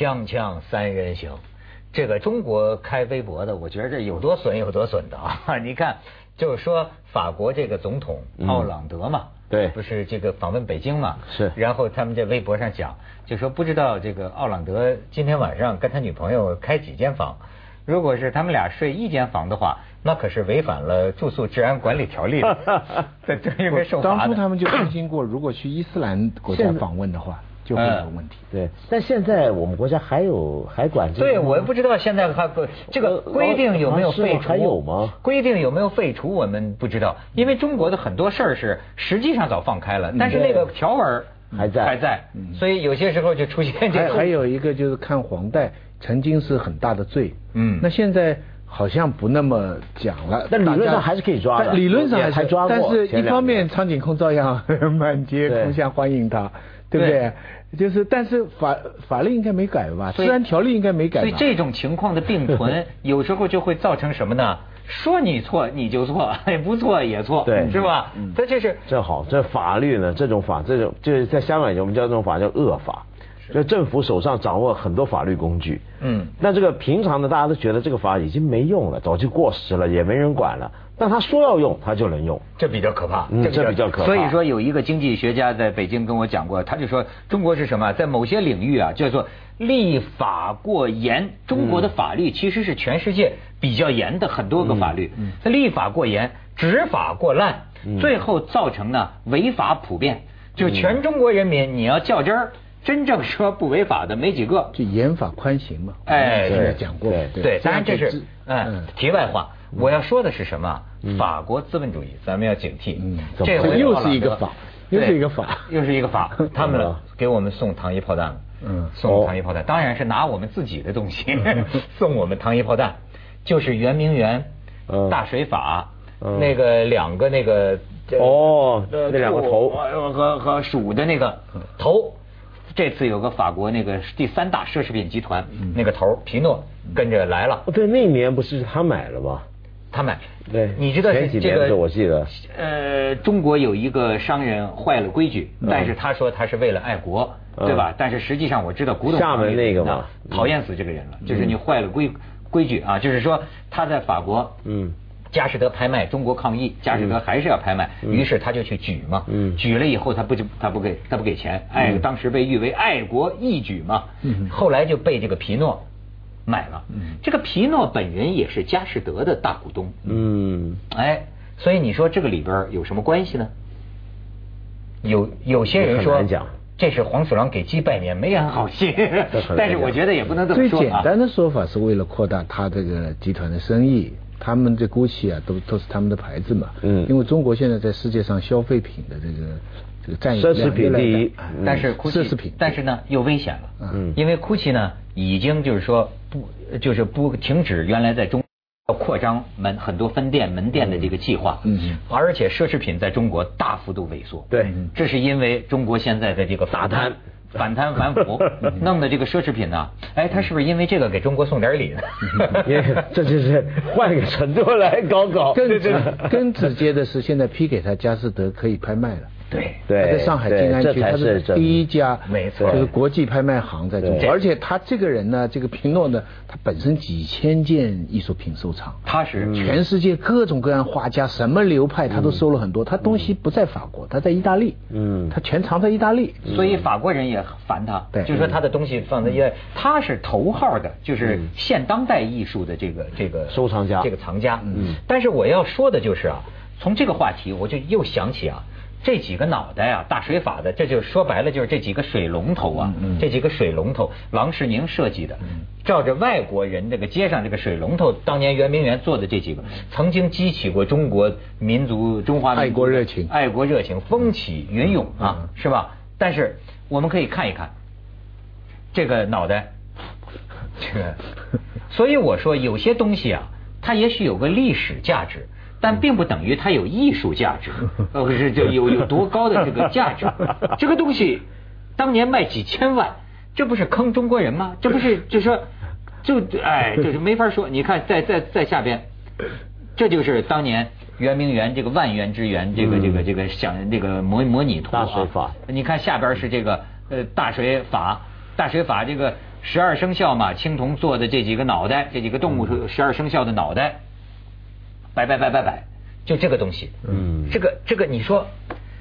锵锵三人行，这个中国开微博的，我觉得这有多损有多损的啊！你看，就是说法国这个总统奥朗德嘛，对不是这个访问北京嘛，是然后他们在微博上讲，就说不知道这个奥朗德今天晚上跟他女朋友开几间房，如果是他们俩睡一间房的话，那可是违反了住宿治安管理条例的，这这应该受罚的。当初他们就担心过，如果去伊斯兰国家访问的话，就会有问题。对，但现在我们国家还有还管这个？对，我也不知道现在还不这个规定有没有废除？还有吗规定有没有废除？我们不知道，因为中国的很多事儿是实际上早放开了，但是那个条文还在还在，所以有些时候就出现这个。还还有一个就是看黄带，曾经是很大的罪。嗯那现在好像不那么讲了。但理论上还是可以抓的理论上还是抓过但是一方面苍井空照样 满街空巷欢迎他，对不对？就是，但是法法律应该没改吧？治安条例应该没改吧？所以这种情况的并存，有时候就会造成什么呢？说你错你就错，不错也错，对是吧？这这是这好，这法律呢，这种法，这种就是在香港我们叫这种法叫恶法，就政府手上掌握很多法律工具。嗯那这个平常的大家都觉得这个法已经没用了，早就过时了，也没人管了。但他说要用，他就能用。这比较可怕，嗯这比较可怕所以说，有一个经济学家在北京跟我讲过，他就说中国是什么，在某些领域啊，叫做立法过严。中国的法律其实是全世界比较严的很多个法律，它立法过严，执法过滥，最后造成呢违法普遍。就全中国人民，你要较真儿，真正说不违法的没几个。就严法宽刑嘛。哎现在对讲过。对对，当然这是嗯题外话。我要说的是什么？法国资本主义，咱们要警惕。嗯这回又是一个法又是一个法又是一个法。他们给我们送糖衣炮弹了。嗯送糖衣炮弹，当然是拿我们自己的东西 送我们糖衣炮弹，就是圆明园嗯大水法嗯那个两个那个哦呃那两个头兔和和鼠的那个头。这次有个法国那个第三大奢侈品集团那个头皮诺跟着来了，哦对，那年不是他买了吗？他买。对你知道是这个几年的我记得呃，中国有一个商人坏了规矩，但是他说他是为了爱国，嗯对吧？但是实际上我知道古董厦门那个嘛讨厌死这个人了，就是你坏了规规矩啊，就是说他在法国，嗯。佳士得拍卖，中国抗议，佳士得还是要拍卖，于是他就去举嘛，嗯。举了以后他不就他不给他不给钱，哎，当时被誉为爱国义举嘛，后来就被这个皮诺买了，这个皮诺本人也是佳士得的大股东，嗯，哎，所以你说这个里边有什么关系呢？有有些人说这是黄鼠狼给鸡拜年，没安好 心但是我觉得也不能这么说啊。简单的说法是为了扩大他这个集团的生意，他们这 GUCCI 啊，都都是他们的牌子嘛。嗯。因为中国现在在世界上消费品的这个这个占有奢侈量越来越品第一大但是 GUCCI，奢侈品。但是呢又危险了，嗯。因为 GUCCI 呢已经就是说不就是不停止原来在中要扩张门很多分店门店的这个计划，嗯。嗯而且奢侈品在中国大幅度萎缩，对。这是因为中国现在的这个反贪。反贪反腐，弄的这个奢侈品呢，哎，他是不是因为这个给中国送点礼呢？因为这就是换个程度来搞搞。更更直接的是，现在批给他佳士得可以拍卖了。对对他在上海静安区，他是第一家，没错。就是国际拍卖行在中国。而且他这个人呢，这个皮诺呢，他本身几千件艺术品收藏，他是。全世界各种各样画家，什么流派他都收了很多。他东西不在法国，他在意大利，嗯。他全藏在意大利。所以法国人也烦他，对。就说他的东西放在意大利，他是头号的，就是现当代艺术的这个这个收藏家。这个藏家。嗯，但是我要说的就是啊，从这个话题我就又想起啊。这几个脑袋啊，大水法的，这就说白了就是这几个水龙头啊，这几个水龙头，郎世宁设计的，照着外国人这个街上这个水龙头，当年圆明园做的这几个，曾经激起过中国民族中华民族爱国热情。爱国热情风起云涌啊，是吧？但是我们可以看一看这个脑袋，这个，所以我说有些东西啊，它也许有个历史价值，但并不等于它有艺术价值，呃，是就有有多高的这个价值。这个东西当年卖几千万，这不是坑中国人吗？这不是就说就哎，就是没法说。你看，在在在下边，这就是当年。圆明园这个万园之园，这个这个这个想这个模模拟图大水法啊，你看下边是这个呃大水法，大水法这个十二生肖嘛，青铜做的这几个脑袋，这几个动物十二生肖的脑袋，摆摆摆摆摆，就这个东西。嗯，这个这个你说，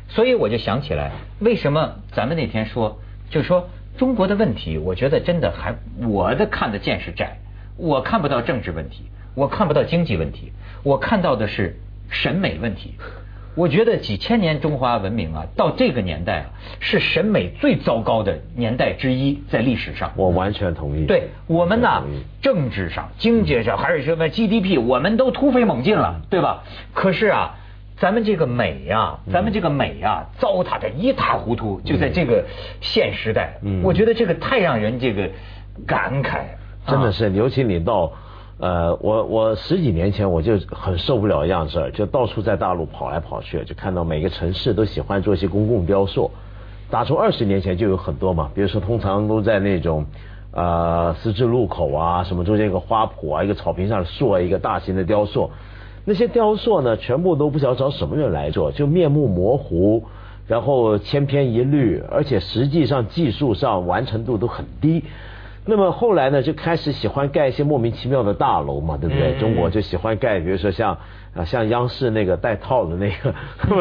所以我就想起来，为什么咱们那天说，就是说中国的问题，我觉得真的还我的看得见是窄，我看不到政治问题，我看不到经济问题，我看到的是审美问题。我觉得几千年中华文明啊，到这个年代啊，是审美最糟糕的年代之一，在历史上。我完全同意。对我们呢，政治上、经济上还是什么 GDP，我们都突飞猛进了，对吧？可是啊，咱们这个美呀，咱们这个美呀，糟蹋的一塌糊涂。就在这个现时代，嗯我觉得这个太让人这个感慨。真的是，尤其你到。呃，我我十几年前我就很受不了一样事儿，就到处在大陆跑来跑去，就看到每个城市都喜欢做一些公共雕塑。打从二十年前就有很多嘛，比如说通常都在那种呃十字路口啊，什么中间一个花圃啊，一个草坪上塑一个大型的雕塑。那些雕塑呢，全部都不晓得找什么人来做，就面目模糊，然后千篇一律，而且实际上技术上完成度都很低。那么后来呢，就开始喜欢盖一些莫名其妙的大楼嘛，对不对？中国就喜欢盖，比如说像啊，像央视那个带套的那个，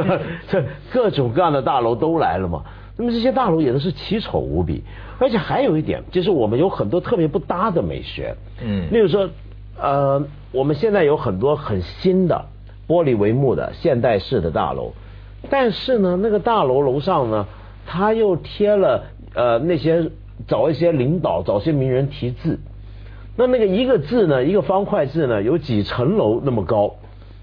这各种各样的大楼都来了嘛。那么这些大楼也都是奇丑无比，而且还有一点，就是我们有很多特别不搭的美学。嗯，例如说，呃，我们现在有很多很新的玻璃帷幕的现代式的大楼，但是呢，那个大楼楼上呢，它又贴了呃那些。找一些领导，找些名人题字，那那个一个字呢，一个方块字呢，有几层楼那么高，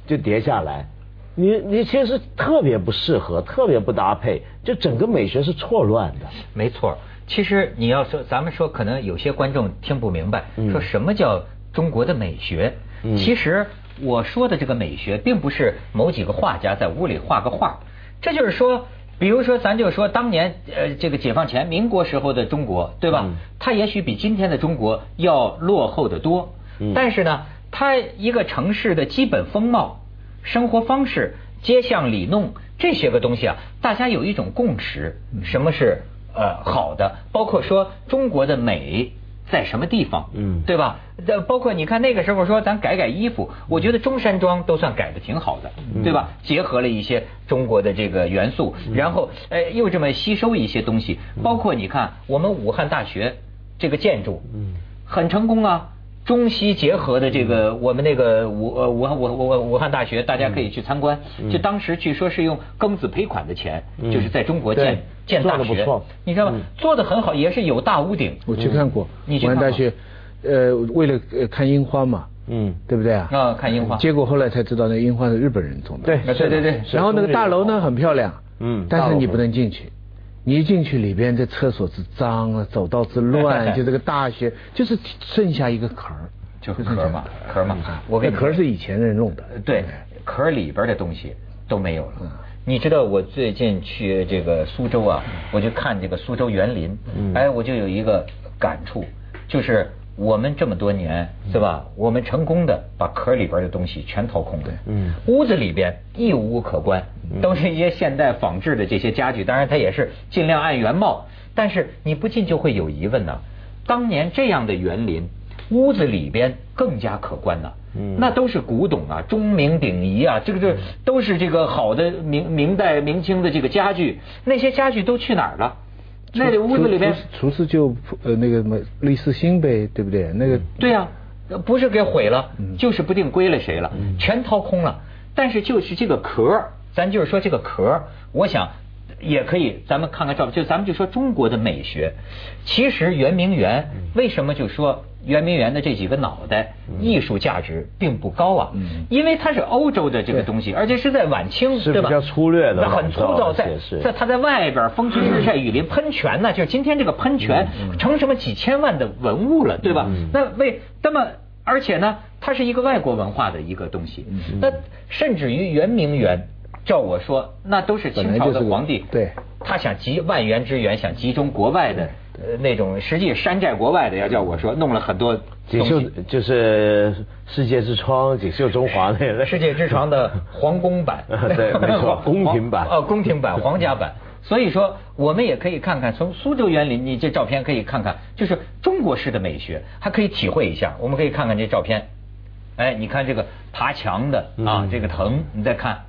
就叠下来，你你其实特别不适合，特别不搭配，就整个美学是错乱的。没错，其实你要说，咱们说，可能有些观众听不明白，说什么叫中国的美学？其实我说的这个美学，并不是某几个画家在屋里画个画，这就是说。比如说，咱就说当年呃，这个解放前民国时候的中国，对吧？它也许比今天的中国要落后的多。但是呢，它一个城市的基本风貌、生活方式、街巷里弄这些个东西啊，大家有一种共识，什么是呃好的？包括说中国的美。在什么地方？嗯，对吧？这包括你看那个时候说咱改改衣服，我觉得中山装都算改的挺好的，对吧？结合了一些中国的这个元素，然后呃又这么吸收一些东西，包括你看我们武汉大学这个建筑，嗯，很成功啊。中西结合的这个，我们那个武呃武汉武武武汉大学，大家可以去参观。就当时据说是用庚子赔款的钱，就是在中国建建大学，你知道吗？做的很好，也是有大屋顶。我去看过武汉大学，呃，为了看樱花嘛，嗯，对不对啊？啊，看樱花。结果后来才知道，那樱花是日本人种的。对对对对。然后那个大楼呢很漂亮，嗯，但是你不能进去。你一进去里边，这厕所之脏啊，走道之乱，就这个大学就是剩下一个壳儿，就壳嘛，壳嘛。我跟壳是以前人弄的，对，壳里边的东西都没有了。你知道我最近去这个苏州啊，我就看这个苏州园林，哎，我就有一个感触，就是。我们这么多年是吧？我们成功的把壳里边的东西全掏空了。嗯，屋子里边一无可观，都是一些现代仿制的这些家具。当然，它也是尽量按原貌。但是你不禁就会有疑问呢：当年这样的园林，屋子里边更加可观呢？嗯，那都是古董啊，钟鸣鼎彝啊，这个这都是这个好的明明代明清的这个家具。那些家具都去哪儿了？那里屋子里边，厨师就呃那个什么类似新呗，对不对？那个对呀，不是给毁了，就是不定归了谁了，全掏空了。但是就是这个壳，咱就是说这个壳，我想。也可以，咱们看看照片，就咱们就说中国的美学。其实圆明园为什么就说圆明园的这几个脑袋艺术价值并不高啊？因为它是欧洲的这个东西，而且是在晚清，对吧？比较粗略的，很粗糙，在在它在外边风吹日晒雨淋喷泉呢，就是今天这个喷泉成什么几千万的文物了，对吧？那为那么而且呢，它是一个外国文化的一个东西，那甚至于圆明园。照我说，那都是清朝的皇帝，对，他想集万元之源，想集中国外的呃那种，实际山寨国外的，要叫我说，弄了很多锦绣，就是世界之窗，锦绣中华那个。世界之窗的皇宫版，对，没错，宫廷版，哦，宫廷版，皇家版。所以说，我们也可以看看从苏州园林，你这照片可以看看，就是中国式的美学，还可以体会一下。我们可以看看这照片，哎，你看这个爬墙的啊，这个藤，你再看，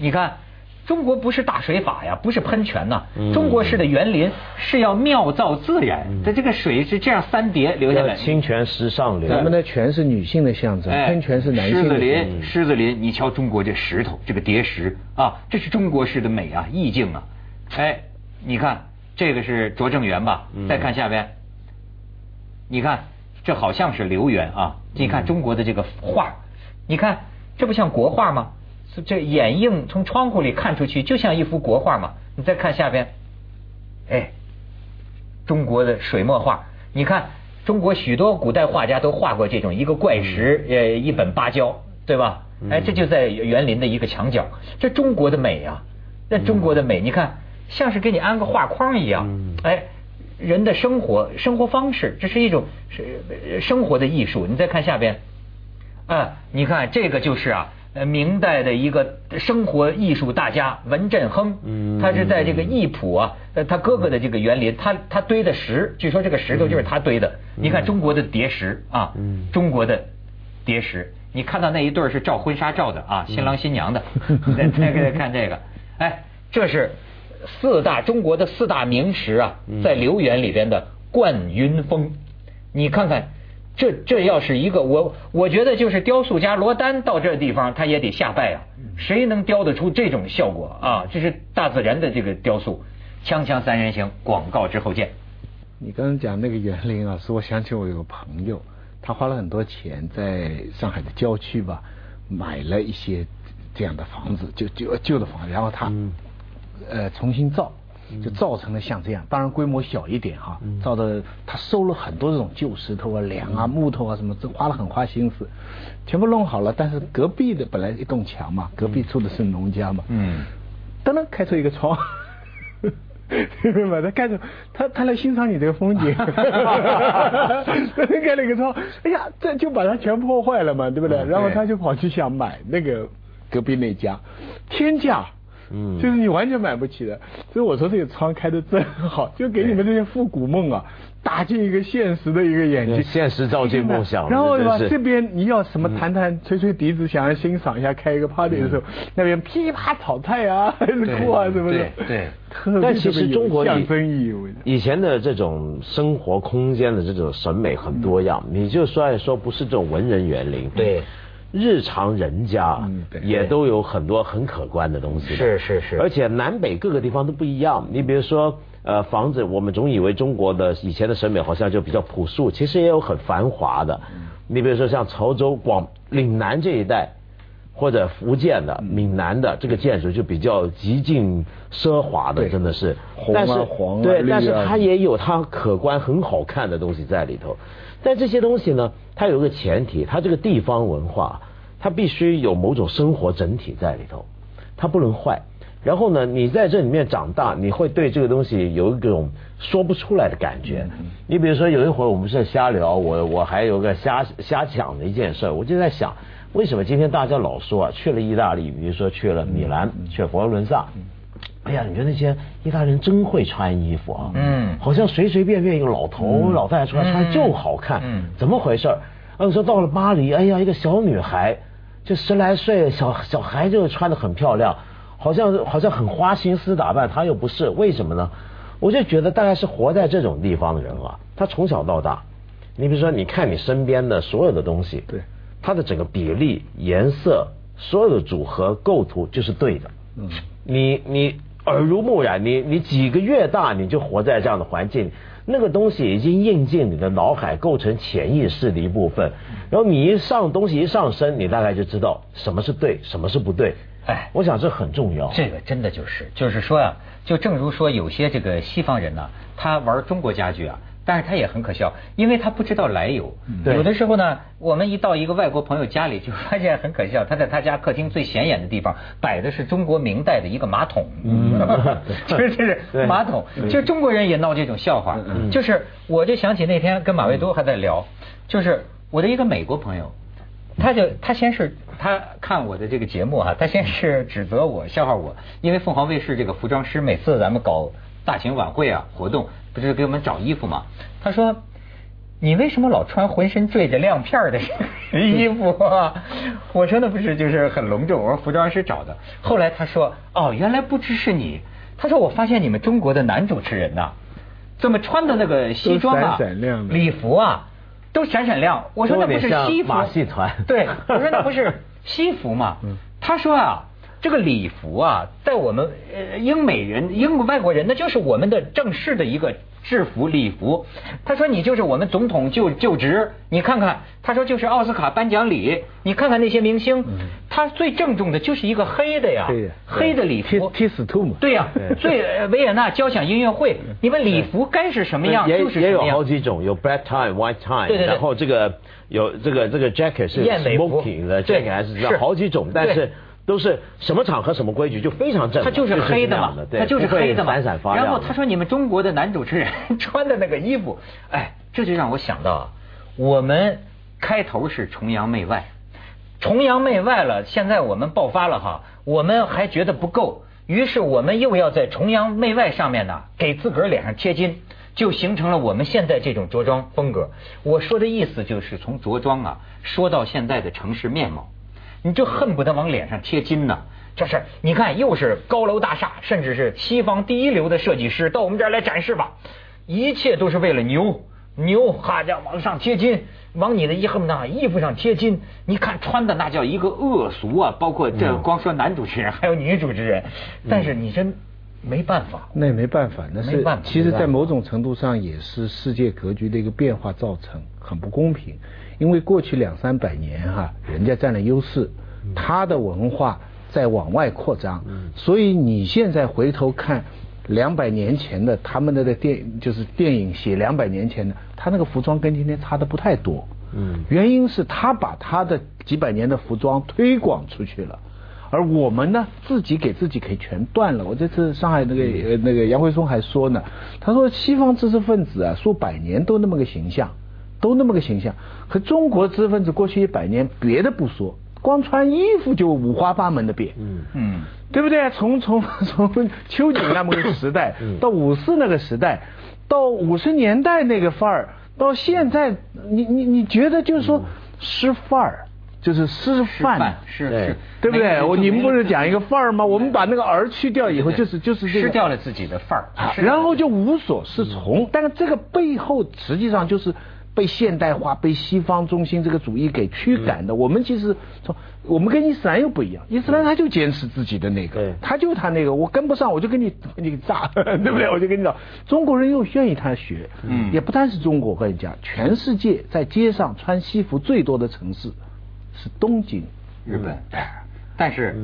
你看。中国不是大水法呀，不是喷泉呐。中国式的园林是要妙造自然，它这个水是这样三叠流下来。清泉石上流。咱们的泉是女性的象征，喷泉是男性的。狮子林，狮子林，你瞧中国这石头，这个叠石啊，这是中国式的美啊，意境啊。哎，你看这个是拙政园吧？再看下边，你看这好像是留园啊。你看中国的这个画，你看这不像国画吗？这掩映从窗户里看出去，就像一幅国画嘛。你再看下边，哎，中国的水墨画，你看中国许多古代画家都画过这种一个怪石，呃，一本芭蕉，对吧？哎，这就在园林的一个墙角。这中国的美啊，那中国的美，你看像是给你安个画框一样。哎，人的生活生活方式，这是一种是生活的艺术。你再看下边，啊，你看这个就是啊。呃，明代的一个生活艺术大家文振亨，他是在这个义浦啊，呃，他哥哥的这个园林，他他堆的石，据说这个石头就是他堆的。你看中国的叠石啊，中国的叠石，你看到那一对是照婚纱照的啊，新郎新娘的，再再给他看这个，哎，这是四大中国的四大名石啊，在留园里边的冠云峰，你看看。这这要是一个我，我觉得就是雕塑家罗丹到这地方，他也得下拜啊！谁能雕得出这种效果啊？这是大自然的这个雕塑。锵锵三人行，广告之后见。你刚刚讲那个园林啊，使我想起我有个朋友，他花了很多钱在上海的郊区吧，买了一些这样的房子，就旧旧的房子，然后他呃重新造。就造成了像这样，当然规模小一点哈，造的他收了很多这种旧石头啊、梁啊、木头啊什么，这花了很花心思，全部弄好了。但是隔壁的本来一栋墙嘛，隔壁住的是农家嘛，嗯，噔噔开出一个窗，明白吗？他开着，他他来欣赏你这个风景，哈哈哈开了一个窗，哎呀，这就把它全破坏了嘛，对不对？然后他就跑去想买那个隔壁那家，天价。嗯，就是你完全买不起的，所以我说这个窗开的真好，就给你们这些复古梦啊打进一个现实的一个眼睛，现实照进梦想。然后吧，这边你要什么弹弹吹吹笛子，想要欣赏一下开一个 party 的时候，那边噼啪炒菜啊，还是哭啊什么的。对，但其实中国象征意义。以前的这种生活空间的这种审美很多样，你就算说不是这种文人园林。对。日常人家也都有很多很可观的东西，是是是，而且南北各个地方都不一样。你比如说，呃，房子，我们总以为中国的以前的审美好像就比较朴素，其实也有很繁华的。你比如说像潮州、广岭南这一带，或者福建的、闽南的这个建筑就比较极尽奢华的，真的是。但是黄对，但是它也有它可观、很好看的东西在里头。但这些东西呢，它有个前提，它这个地方文化，它必须有某种生活整体在里头，它不能坏。然后呢，你在这里面长大，你会对这个东西有一种说不出来的感觉。你比如说，有一会儿我们是瞎聊，我我还有个瞎瞎讲的一件事，我就在想，为什么今天大家老说啊，去了意大利，比如说去了米兰，去佛罗伦萨。哎呀，你觉得那些意大利人真会穿衣服啊？嗯，好像随随便便一个老头老太太出来穿就好看。嗯，怎么回事？啊，说到了巴黎，哎呀，一个小女孩，就十来岁小小孩就穿的很漂亮，好像好像很花心思打扮，她又不是，为什么呢？我就觉得大概是活在这种地方的人啊，他从小到大，你比如说，你看你身边的所有的东西，对，它的整个比例、颜色、所有的组合、构图就是对的。嗯，你你。耳濡目染，你你几个月大你就活在这样的环境，那个东西已经印进你的脑海，构成潜意识的一部分。然后你一上东西一上身，你大概就知道什么是对，什么是不对。哎，我想这很重要。这个真的就是，就是说呀，就正如说有些这个西方人呢，他玩中国家具啊。但是他也很可笑，因为他不知道来由。有的时候呢，我们一到一个外国朋友家里，就发现很可笑。他在他家客厅最显眼的地方摆的是中国明代的一个马桶，就是这是马桶。就中国人也闹这种笑话。就是我就想起那天跟马未都还在聊，就是我的一个美国朋友，他就他先是他看我的这个节目啊、他先是指责我笑话我，因为凤凰卫视这个服装师每次咱们搞大型晚会啊活动，不是给我们找衣服嘛？他说。你为什么老穿浑身缀着亮片的衣服啊？我说那不是就是很隆重，我说服装师找的。后来他说哦，原来不只是你。他说我发现你们中国的男主持人呐、怎么穿的那个西装啊、闪闪亮的礼服啊，都闪闪亮。我说那不是西服，马戏团对，我说那不是西服嘛？他说啊，这个礼服啊，在我们呃英美人、英国外国人，那就是我们的正式的一个制服礼服。他说你就是我们总统就就职，你看看，他说就是奥斯卡颁奖礼，你看看那些明星，他最郑重的就是一个黑的呀黑的，礼服。踢踢死兔嘛对呀，最呃维也纳交响音乐会，你们礼服该是什么样也就是也有什么样。好几种，有 black tie、white tie，对对对。然后这个有这个这个 jacket 是燕尾服。smoking 的 jacket 还是好几种，但是都是什么场合什么规矩，就非常正常。它就是黑的嘛这样的，对它就是黑的嘛。闪闪发亮。然后他说你们中国的男主持人 穿的那个衣服，哎，这就让我想到啊，我们开头是崇洋媚外，崇洋媚外了，现在我们爆发了哈，我们还觉得不够，于是我们又要在崇洋媚外上面呢，给自个儿脸上贴金。就形成了我们现在这种着装风格。我说的意思就是从着装啊说到现在的城市面貌。你就恨不得往脸上贴金呢。这是你看，又是高楼大厦，甚至是西方第一流的设计师到我们这儿来展示吧，一切都是为了牛牛，哈家往上贴金，往你的衣恨呢衣服上贴金。你看穿的那叫一个恶俗啊，包括这光说男主持人，还有女主持人，但是你真没办法。那也没办法，那是没办法其实，在某种程度上也是世界格局的一个变化造成，很不公平。因为过去两三百年哈、人家占了优势，他的文化在往外扩张，所以你现在回头看两百年前的他们的的电就是电影写两百年前的，他那个服装跟今天差的不太多。嗯原因是他把他的几百年的服装推广出去了。而我们呢，自己给自己给全断了。我这次上海那个呃那个杨辉松还说呢，他说西方知识分子啊，数百年都那么个形象，都那么个形象。可中国知识分子过去一百年，别的不说，光穿衣服就五花八门的变。嗯嗯，对不对？从从 从秋瑾那么个时代，到五四那个时代，到五十年代那个范儿，到现在，你你你觉得就是说失范儿，就是师范范，是对是，对不对？我你们不是讲一个范儿吗？我们把那个儿去掉以后，就是就是这个失掉了自己的范儿然后就无所适从。但是这个背后实际上就是被现代化、被西方中心这个主义给驱赶的。我们其实从我们跟伊斯兰又不一样，伊斯兰他就坚持自己的那个对，他就他那个，我跟不上我就跟你跟你炸，对不对？我就跟你讲，中国人又愿意他学，嗯也不单是中国，我跟你讲，全世界在街上穿西服最多的城市是东京。日本，但是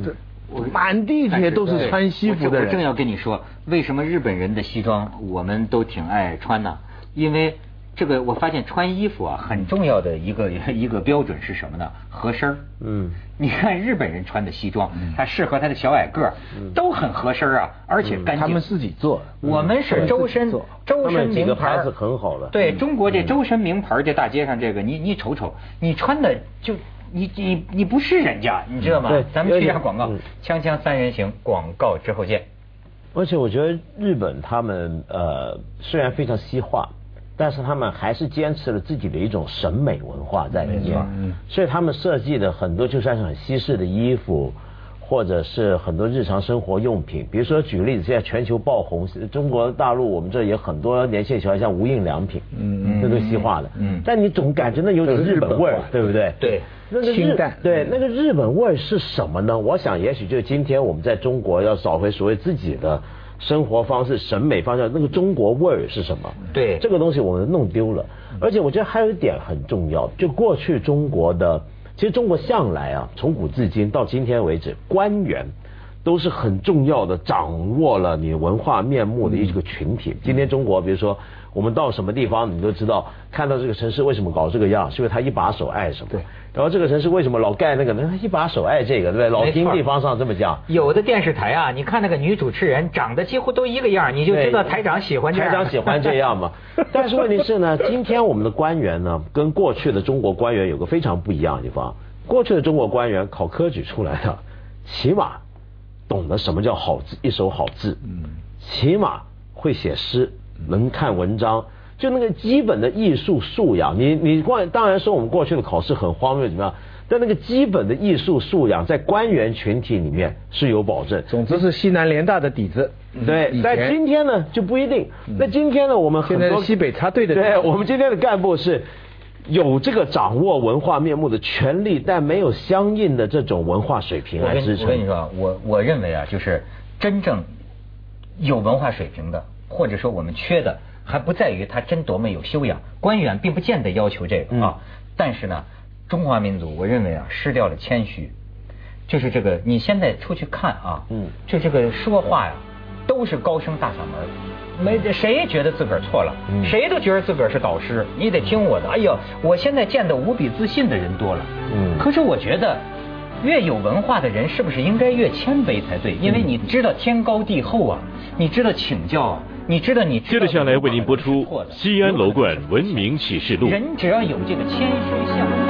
满地铁都是穿西服的人我正要跟你说，为什么日本人的西装我们都挺爱穿呢？因为这个我发现穿衣服啊，很重要的一个 一个标准是什么呢？合身儿嗯你看日本人穿的西装，他适合他的小矮个儿，都很合身啊，而且干净。他们自己做，我们是周身做周身名牌儿牌子很好的对中国这周身名牌这大街上这个，你你瞅瞅，你穿的就你你你不是人家，你知道吗对？咱们去一下广告嗯，锵锵三人行广告之后见。而且我觉得日本他们呃虽然非常西化，但是他们还是坚持了自己的一种审美文化在里面嗯，所以他们设计的很多就算是很西式的衣服。或者是很多日常生活用品，比如说举个例子，现在全球爆红，中国大陆我们这也很多年轻人喜欢像无印良品，嗯那都西化的，嗯但你总感觉那有种日本味儿对不对？对那个日清淡对，那个日本味儿是什么呢？我想，也许就是今天我们在中国要找回所谓自己的生活方式、审美方向，那个中国味儿是什么？对这个东西我们弄丢了。而且我觉得还有一点很重要，就过去中国的，其实中国向来啊，从古至今到今天为止，官员。都是很重要的，掌握了你文化面目的一个群体。今天中国，比如说我们到什么地方，你都知道，看到这个城市为什么搞这个样，是因为他一把手爱什么。对。然后这个城市为什么老盖那个呢？他一把手爱这个，对不对？老听地方上这么讲。有的电视台啊，你看那个女主持人长得几乎都一个样，你就知道台长喜欢这样。台长喜欢这样嘛？但是问题是呢，今天我们的官员呢，跟过去的中国官员有个非常不一样的地方。过去的中国官员考科举出来的，起码懂得什么叫好字，一手好字，嗯，起码会写诗，能看文章，就那个基本的艺术素养，你你过当然说我们过去的考试很荒谬怎么样？但那个基本的艺术素养，在官员群体里面是有保证。总之是西南联大的底子。对，但今天呢就不一定。那今天呢，我们很多西北插队的，对我们今天的干部是有这个掌握文化面目的权利，但没有相应的这种文化水平来支撑。我跟你说，我我认为啊，就是真正有文化水平的，或者说我们缺的，还不在于他真多么有修养。官员并不见得要求这个啊，但是呢。中华民族，我认为啊，失掉了谦虚，就是这个。你现在出去看啊，嗯，就这个说话呀，都是高声大嗓门，没谁觉得自个儿错了，谁都觉得自个儿是导师，你得听我的。哎呦，我现在见的无比自信的人多了，嗯，可是我觉得，越有文化的人是不是应该越谦卑才对？因为你知道天高地厚啊，你知道请教啊。你知道你接着下来为您播出《西安楼观文明启示录》。人只要有这个谦虚向。